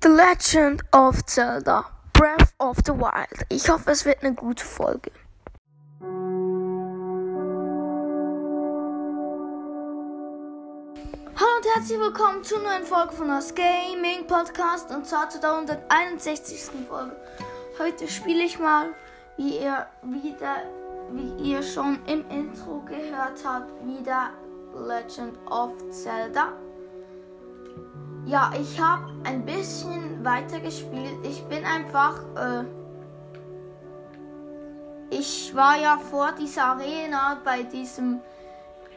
The Legend of Zelda Breath of the Wild. Ich hoffe, es wird eine gute Folge. Hallo und herzlich willkommen zur neuen Folge von das Gaming Podcast und zwar zu der 161. Folge. Heute spiele ich mal, wie ihr wieder, wie ihr schon im Intro gehört habt, wieder Legend of Zelda. Ja, ich habe ein bisschen weiter gespielt. Ich bin einfach. Äh, ich war ja vor dieser Arena bei diesem.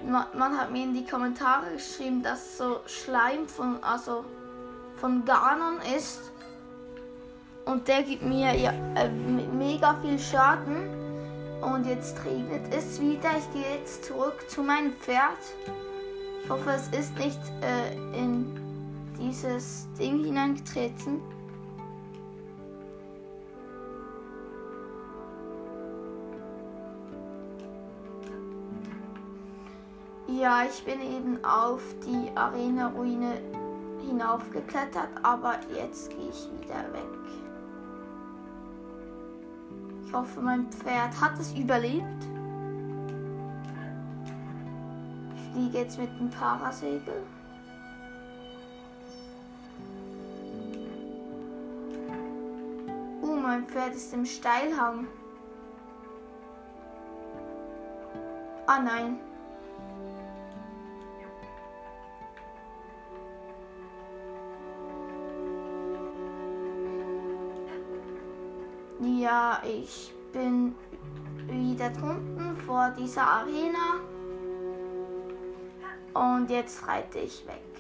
Man, hat mir in die Kommentare geschrieben, dass so Schleim von also von Ganon ist. Und der gibt mir ja, äh, mega viel Schaden. Und jetzt regnet es wieder. Ich gehe jetzt zurück zu meinem Pferd. Ich hoffe, es ist nicht äh, in dieses Ding hineingetreten. Ja, ich bin eben auf die Arena-Ruine hinaufgeklettert, aber jetzt gehe ich wieder weg. Ich hoffe, mein Pferd hat es überlebt. Ich fliege jetzt mit dem Parasegel. Pferd ist im Steilhang. Ah nein. Ja, ich bin wieder drunten vor dieser Arena. Und jetzt reite ich weg.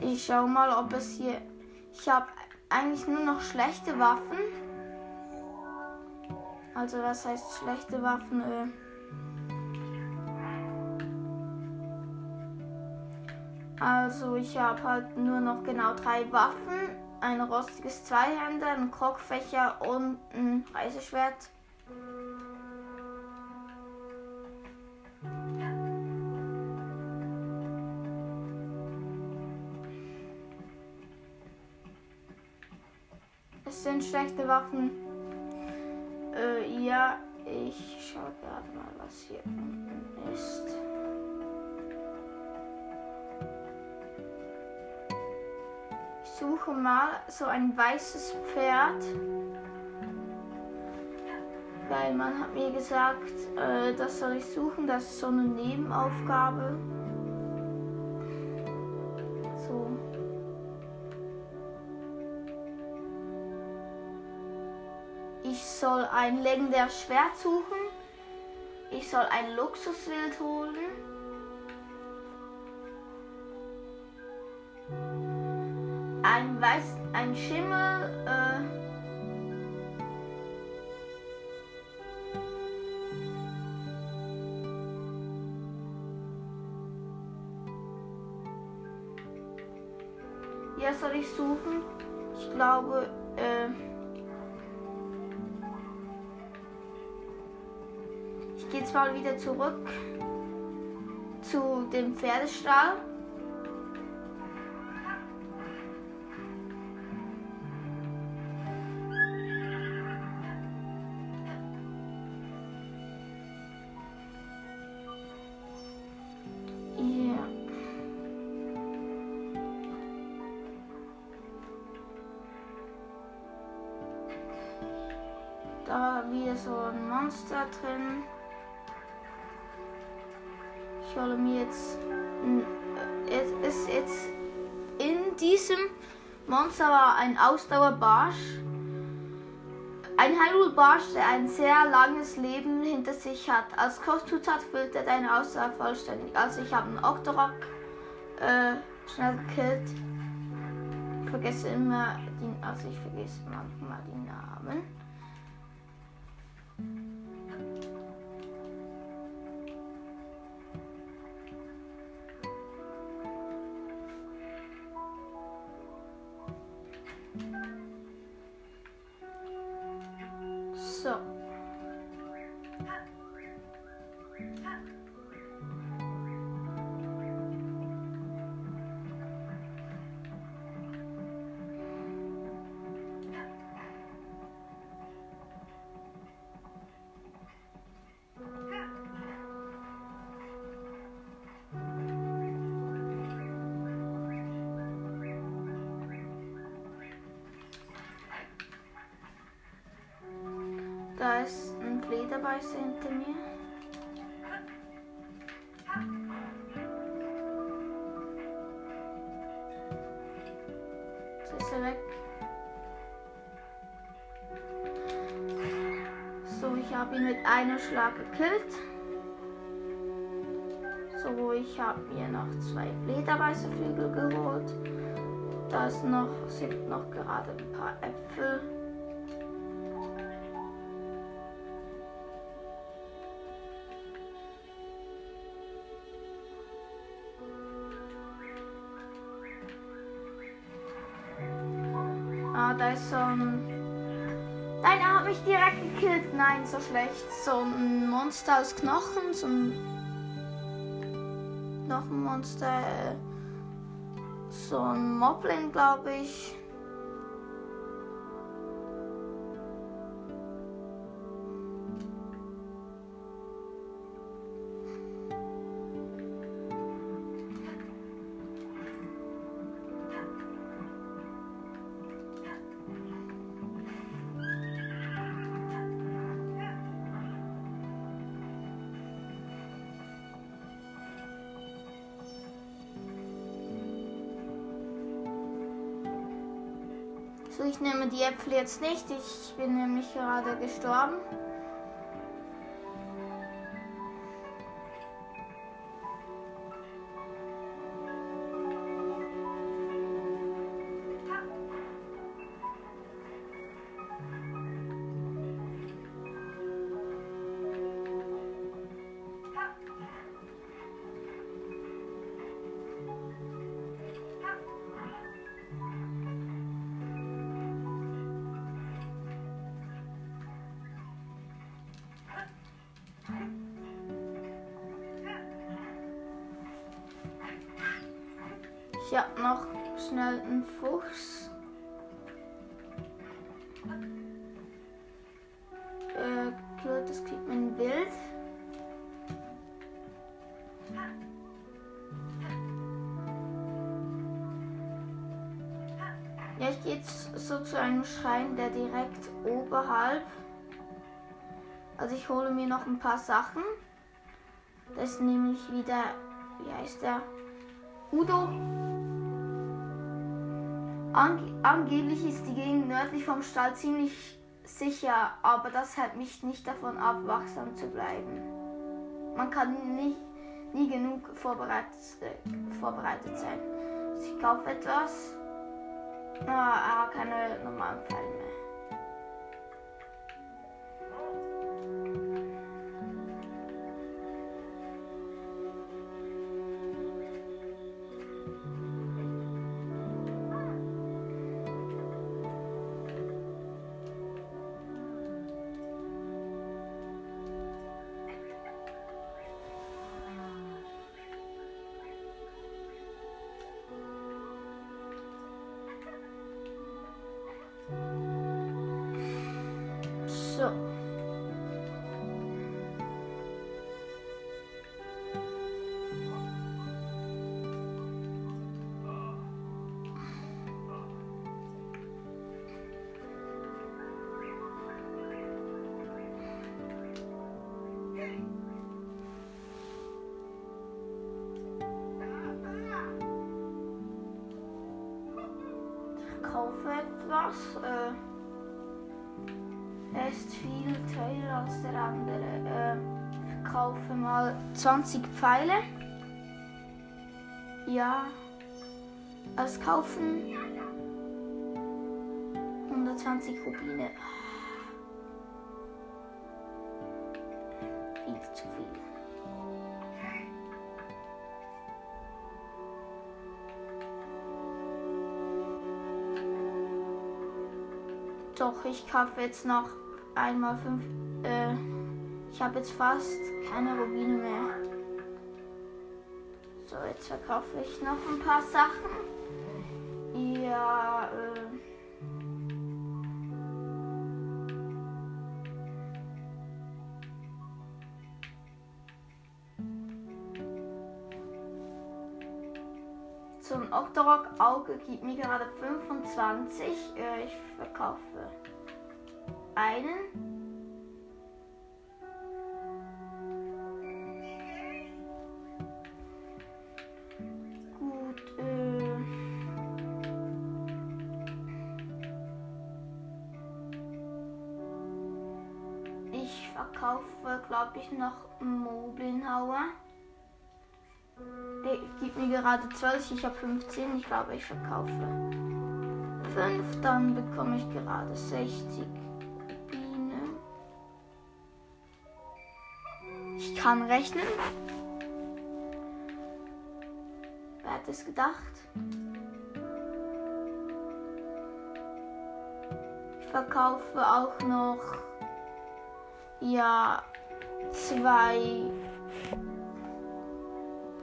Ich schau mal, ob es hier. Ich habe eigentlich nur noch schlechte Waffen. Also was heißt schlechte Waffen? Äh also ich habe halt nur noch genau drei Waffen. Ein rostiges Zweihänder, ein Krogfächer und ein Reiseschwert. Schlechte Waffen. Äh, ja, ich schaue gerade mal, was hier unten ist. Ich suche mal so ein weißes Pferd. Weil man hat mir gesagt, äh, das soll ich suchen, das ist so eine Nebenaufgabe. Soll ein legendäres Schwert suchen. Ich soll ein Luxuswild holen. Ein weiß, ein Schimmel. Äh, ja, soll ich suchen? Ich glaube, äh, jetzt mal wieder zurück zu dem Pferdestall. Da wieder so ein Monster drin. Hole mir jetzt. Es ist jetzt in diesem Monster war ein Ausdauerbarsch. Ein Hyrule-Barsch, der ein sehr langes Leben hinter sich hat. Als Kostzutat füllt er deine Ausdauer vollständig. Also ich habe einen Octorok äh, schnell gekillt. Ich vergesse immer die, also ich vergesse manchmal die Namen. Da ist ein Flederbeißer hinter mir. Schlag gekillt. So, ich habe mir noch zwei Flederbeißerflügel geholt. Da noch, sind noch gerade ein paar Äpfel. Ah, da ist so ein. Nein, er hat mich direkt gekillt. Nein, so schlecht. So ein Monster aus Knochen, so ein Knochenmonster. äh, So ein Moblin, glaube ich. Äpfel jetzt nicht. Ich bin nämlich gerade gestorben. Ich habe noch schnell einen Fuchs. Äh, das kriegt man ein Bild. Ja, ich gehe jetzt so zu einem Schrein, der direkt oberhalb. Also ich hole mir noch ein paar Sachen. Das ist nämlich wieder, wie heißt der? Udo. Ange angeblich ist die Gegend nördlich vom Stall ziemlich sicher, aber das hält mich nicht davon ab, wachsam zu bleiben. Man kann nicht, nie genug vorbereitet, äh, vorbereitet sein. Ich kaufe etwas. Ah, hat keine normalen Pfeile mehr. Etwas. Äh er ist viel teurer als der andere. Äh, ich kaufe mal 20 Pfeile. Ja. Als kaufen 120 Rubine. Viel zu viel. Doch, ich kaufe jetzt noch einmal fünf, äh, Ich habe jetzt fast keine Rubine mehr. So, jetzt verkaufe ich noch ein paar Sachen. Ja, äh. Zum Octorok Auge gibt mir gerade 25. Äh, ich verkaufe einen. glaube ich, noch Moblinhauer. Der gibt mir gerade 12, ich habe 15. Ich glaube, ich verkaufe 5. Dann bekomme ich gerade 60 kann rechnen. Wer hat es gedacht? Ich verkaufe auch noch ja zwei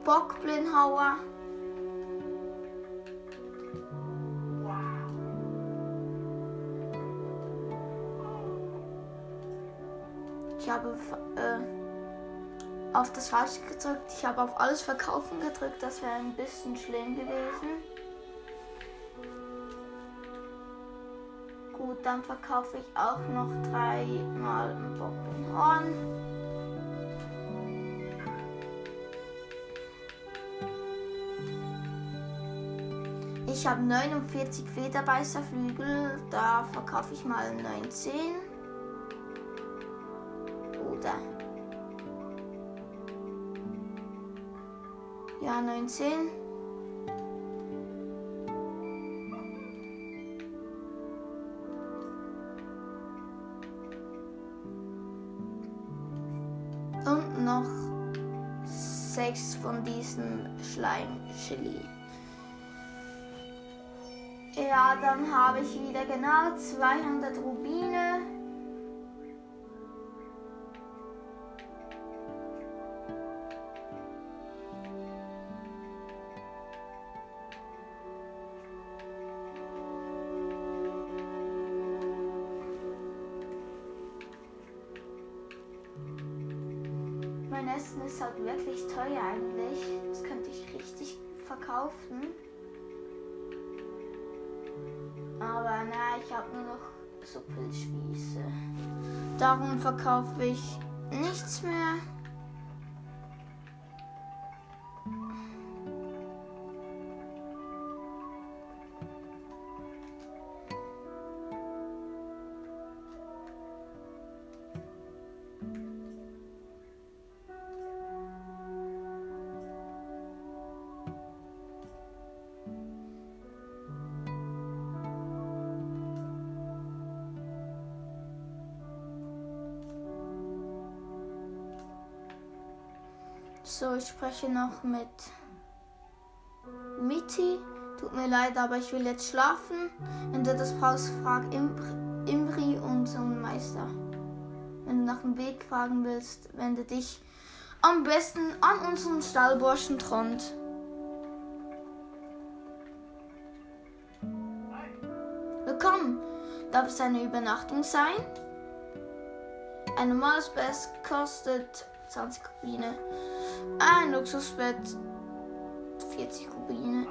Bockblindhauer. Ich habe äh, auf das Falsche gedrückt. Ich habe auf alles verkaufen gedrückt. Das wäre ein bisschen schlimm gewesen. Gut, dann verkaufe ich auch noch dreimal ein Bockblindhorn. Ich habe 49 Federbeißerflügel, da verkaufe ich mal 19. Ja, 19. Und noch sechs von diesen Schleim-Chili. Ja, dann habe ich wieder genau 200 Rubine. Verkaufe ich So, ich spreche noch mit Miti. Tut mir leid, aber ich will jetzt schlafen. Wenn du das brauchst, frag Imri, unseren Meister. Wenn du nach dem Weg fragen willst, wende dich am besten an unseren Stallburschen Trond. Willkommen. Darf es eine Übernachtung sein? Ein normales Best kostet 20 Rubine. Ein Luxusbett 40 Rubine.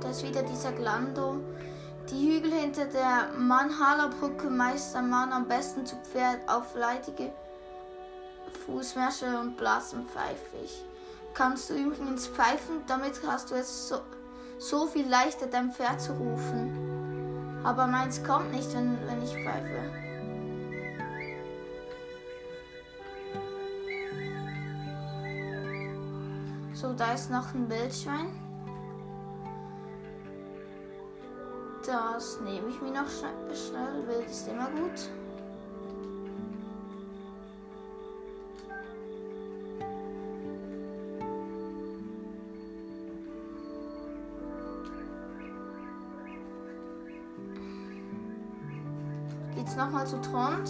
Da ist wieder dieser Glando. Die Hügel hinter der Manhala-Brücke Meister Mann am besten zu Pferd auf leidige Fußmärsche und Blasen pfeifig. Kannst du übrigens pfeifen, damit hast du es so, so viel leichter dein Pferd zu rufen. Aber meins kommt nicht, wenn, wenn ich pfeife. So, da ist noch ein Wildschwein. Das nehme ich mir noch schnell. Wild ist immer gut. Nochmal zu Trond.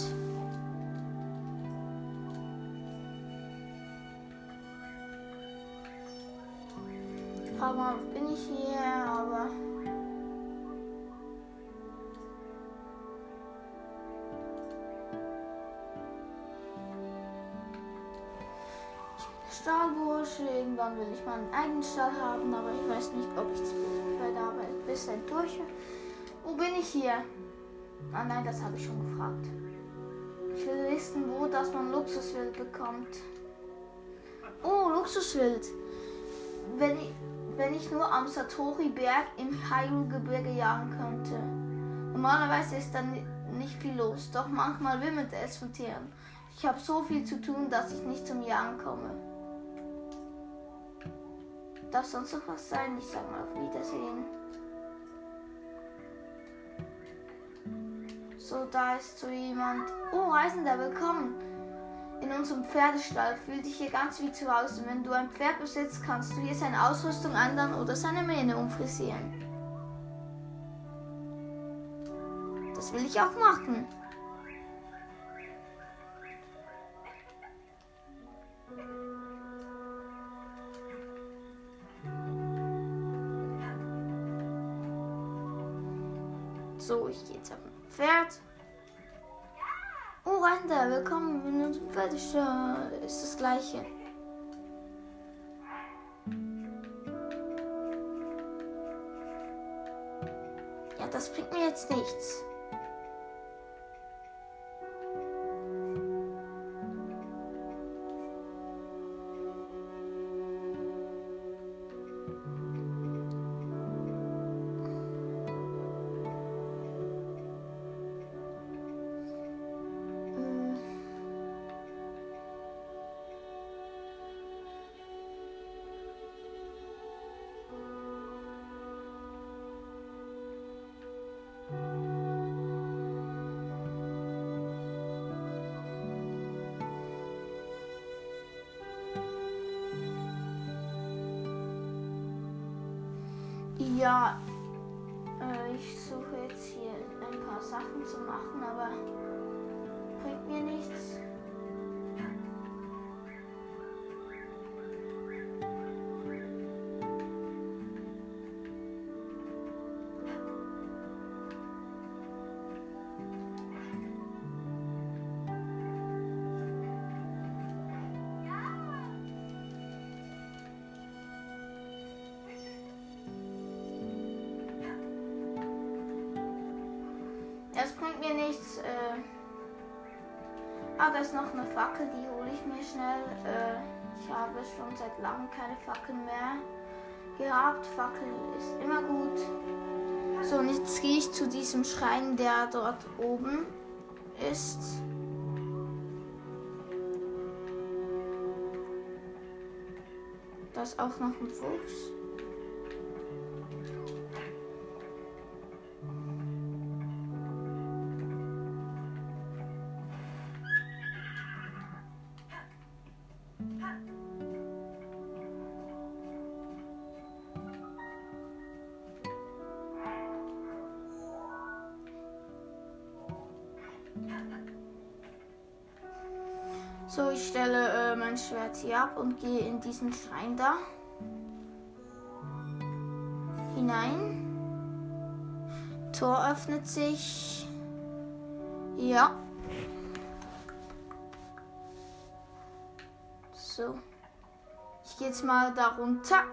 Mal, bin ich hier, aber. Stahlbursche, irgendwann will ich meinen eigenen Stall haben, aber ich weiß nicht, ob ich es bei der Arbeit bis dann durch. Wo bin ich hier? Ah nein, das habe ich schon gefragt. Ich will wissen, wo dass man Luxuswild bekommt. Oh, Luxuswild. Wenn ich, wenn ich nur am Satori-Berg im Hyrule-Gebirge jagen könnte. Normalerweise ist dann nicht viel los, doch manchmal wimmelt es von Tieren. Ich habe so viel zu tun, dass ich nicht zum Jagen komme. Darf sonst noch was sein? Ich sag mal auf Wiedersehen. So, da ist so jemand. Oh, Reisender, willkommen. In unserem Pferdestall fühlt dich hier ganz wie zu Hause. Wenn du ein Pferd besitzt, kannst du hier seine Ausrüstung ändern oder seine Mähne umfrisieren. Das will ich auch machen. So, ich gehe jetzt auf ein Pferd. Oh, Randa, willkommen in unserem Pferdestall. Ist das gleiche. Ja, das bringt mir jetzt nichts. Bringt mir nichts. Äh ah, da ist noch eine Fackel, die hole ich mir schnell. Äh ich habe schon seit langem keine Fackeln mehr gehabt. Fackel ist immer gut. So, und jetzt gehe ich zu diesem Schrein, der dort oben ist. Da ist auch noch ein Fuchs. So, ich stelle äh, mein Schwert hier ab und gehe in diesen Schrein da hinein. Tor öffnet sich. Ja. So. Ich gehe jetzt mal da runter.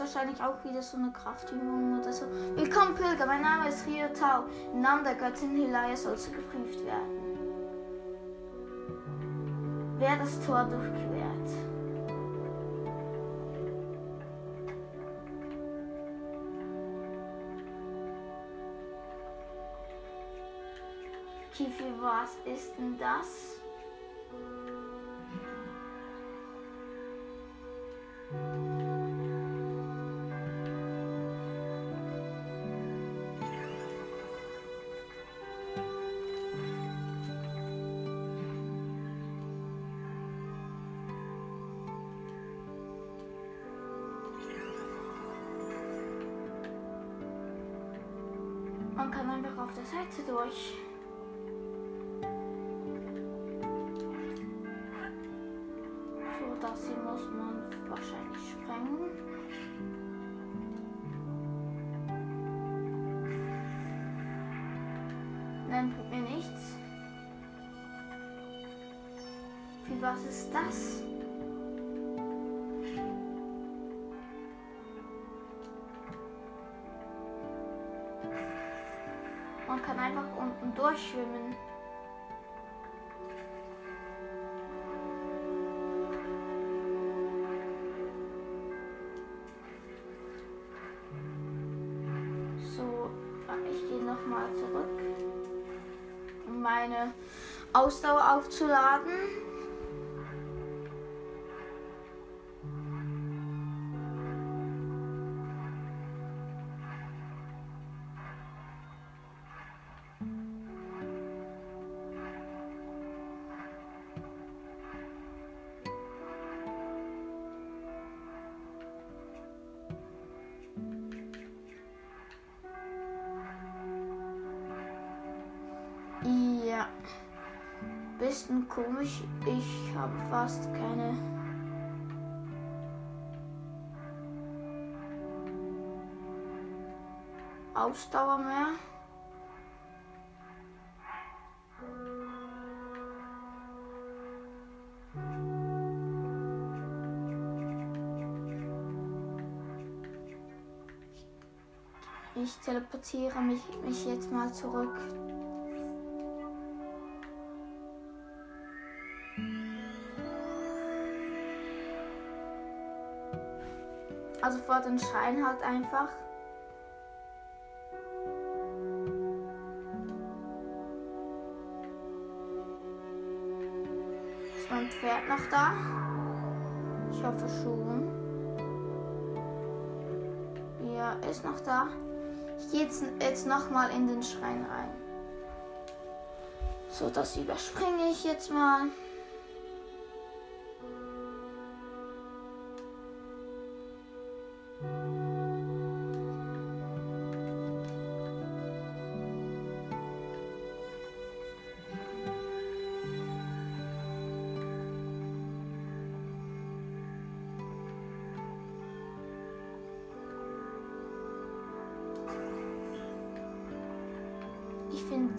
Ist wahrscheinlich auch wieder so eine Kraftübung oder so. Willkommen Pilger, mein Name ist Rio Tau. Im Namen der Göttin Hilaya sollst du geprüft werden. Wer das Tor durchquert. Kifi, was ist denn das? Man auf der Seite durch. So, das hier muss man wahrscheinlich sprengen. Nein, tut mir nichts. Wie was ist das? Unten durchschwimmen. So, ich gehe nochmal zurück, um meine Ausdauer aufzuladen. Ich habe fast keine. Ausdauer mehr. Ich teleportiere mich, mich jetzt mal zurück Vor den Schein halt einfach. Ist mein Pferd noch da? Ich hoffe schon. Ja, ist noch da. Ich gehe jetzt, jetzt nochmal in den Schrein rein. So, das überspringe ich jetzt mal.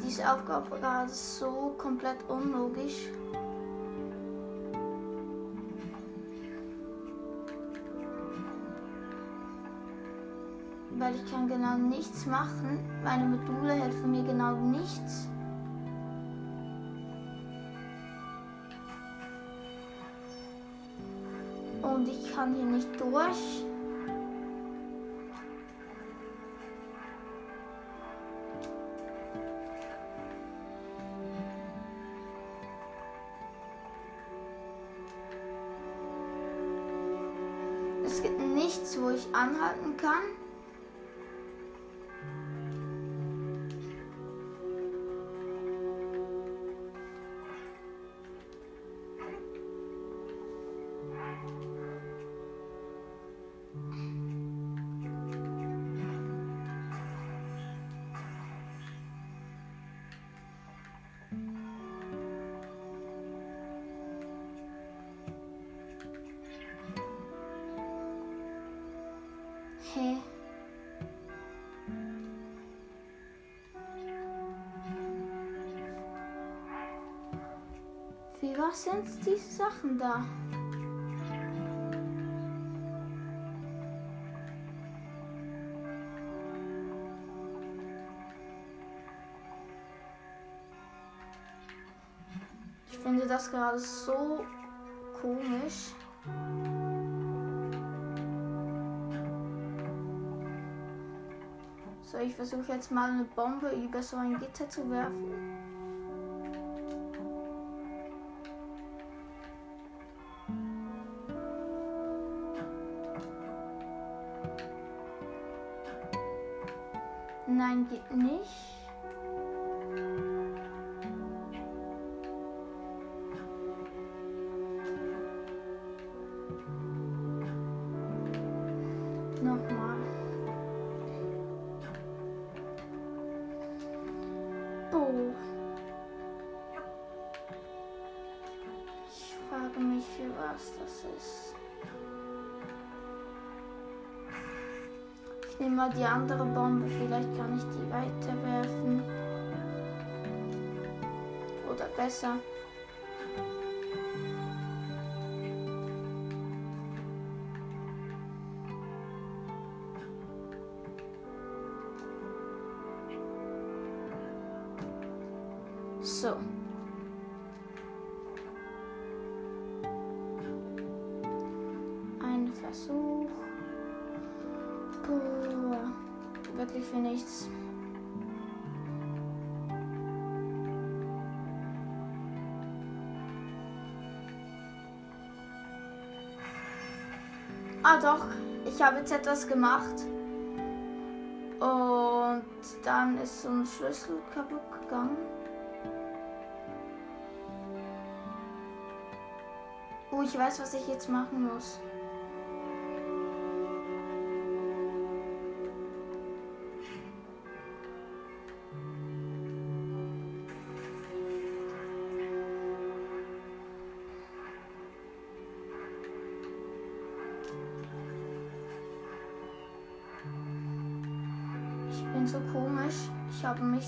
Diese Aufgabe gerade so komplett unlogisch. Weil ich kann genau nichts machen. Meine Module helfen mir genau nichts. Und ich kann hier nicht durch. Anhalten kann. Was sind diese Sachen da? Ich finde das gerade so komisch. So, ich versuche jetzt mal eine Bombe über so ein Gitter zu werfen. Vielleicht kann ich die weiterwerfen. Oder besser. So. Wirklich für nichts. Ah doch, ich habe jetzt etwas gemacht. Und dann ist so ein Schlüssel kaputt gegangen. Oh, ich weiß, was ich jetzt machen muss.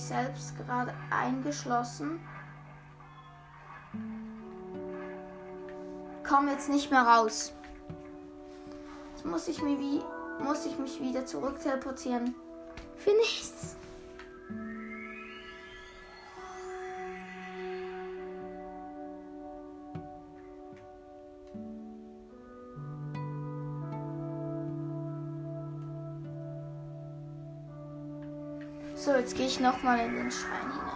Selbst gerade eingeschlossen. Komm jetzt nicht mehr raus. Jetzt muss ich, mir wie, muss ich mich wieder zurück teleportieren. Für nichts. Ich nochmal in den Schrein hinein.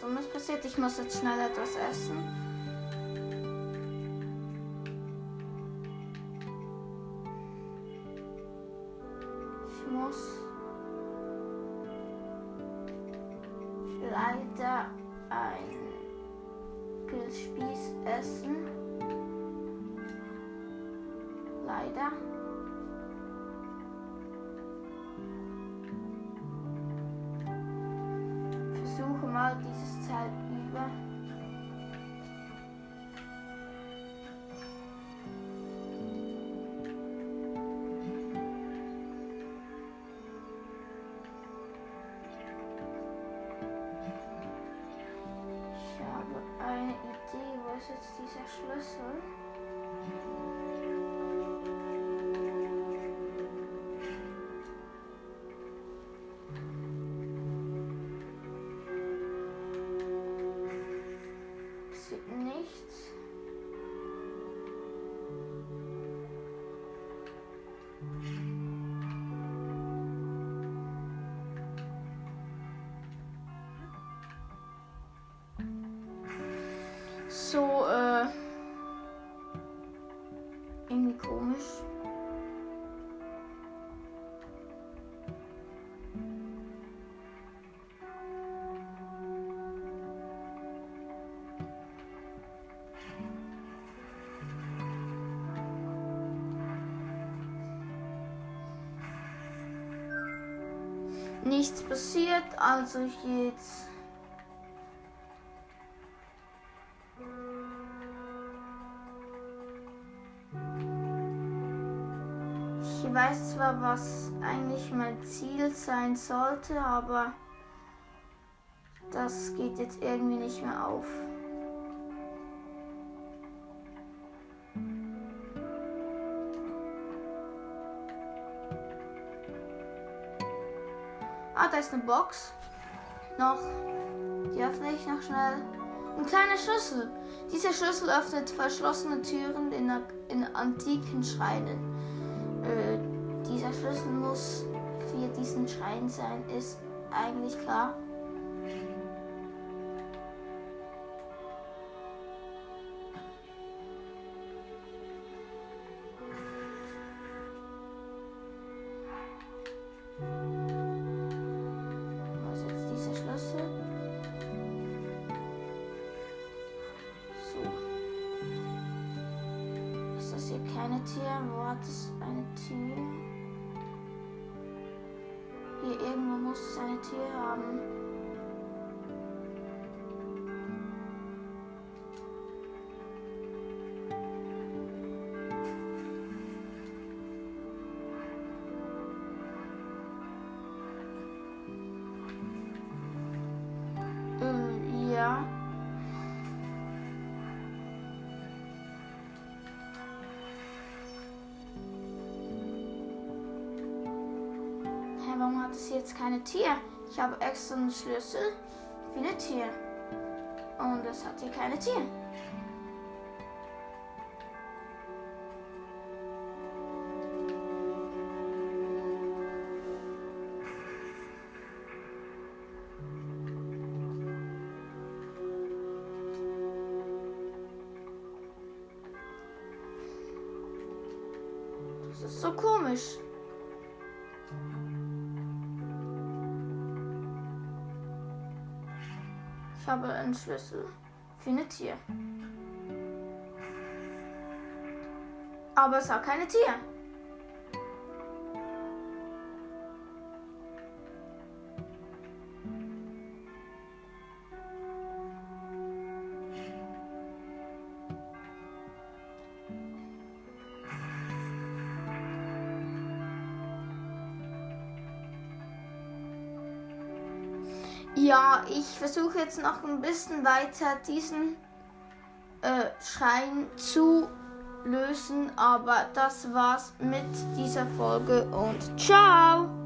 Dummes passiert? Ich muss jetzt schnell etwas essen. Schlüssel? Nichts passiert, also jetzt. Ich weiß zwar, was eigentlich mein Ziel sein sollte, aber das geht jetzt irgendwie nicht mehr auf. Da ist eine Box. Noch. Die öffne ich noch schnell. Ein kleiner Schlüssel. Dieser Schlüssel öffnet verschlossene Türen in, in antiken Schreinen. Äh, dieser Schlüssel muss für diesen Schrein sein, ist eigentlich klar. keine Tür. Wo hat es eine Tür? Hier irgendwo muss es eine Tür haben. Hat es jetzt keine Tür? Ich habe extra einen Schlüssel für eine Tür. Und es hat hier keine Tür. Das ist so komisch. Habe einen Schlüssel für eine Tür. Aber es hat keine Tür. Versuche jetzt noch ein bisschen weiter diesen äh, Schrein zu lösen, aber das war's mit dieser Folge und ciao!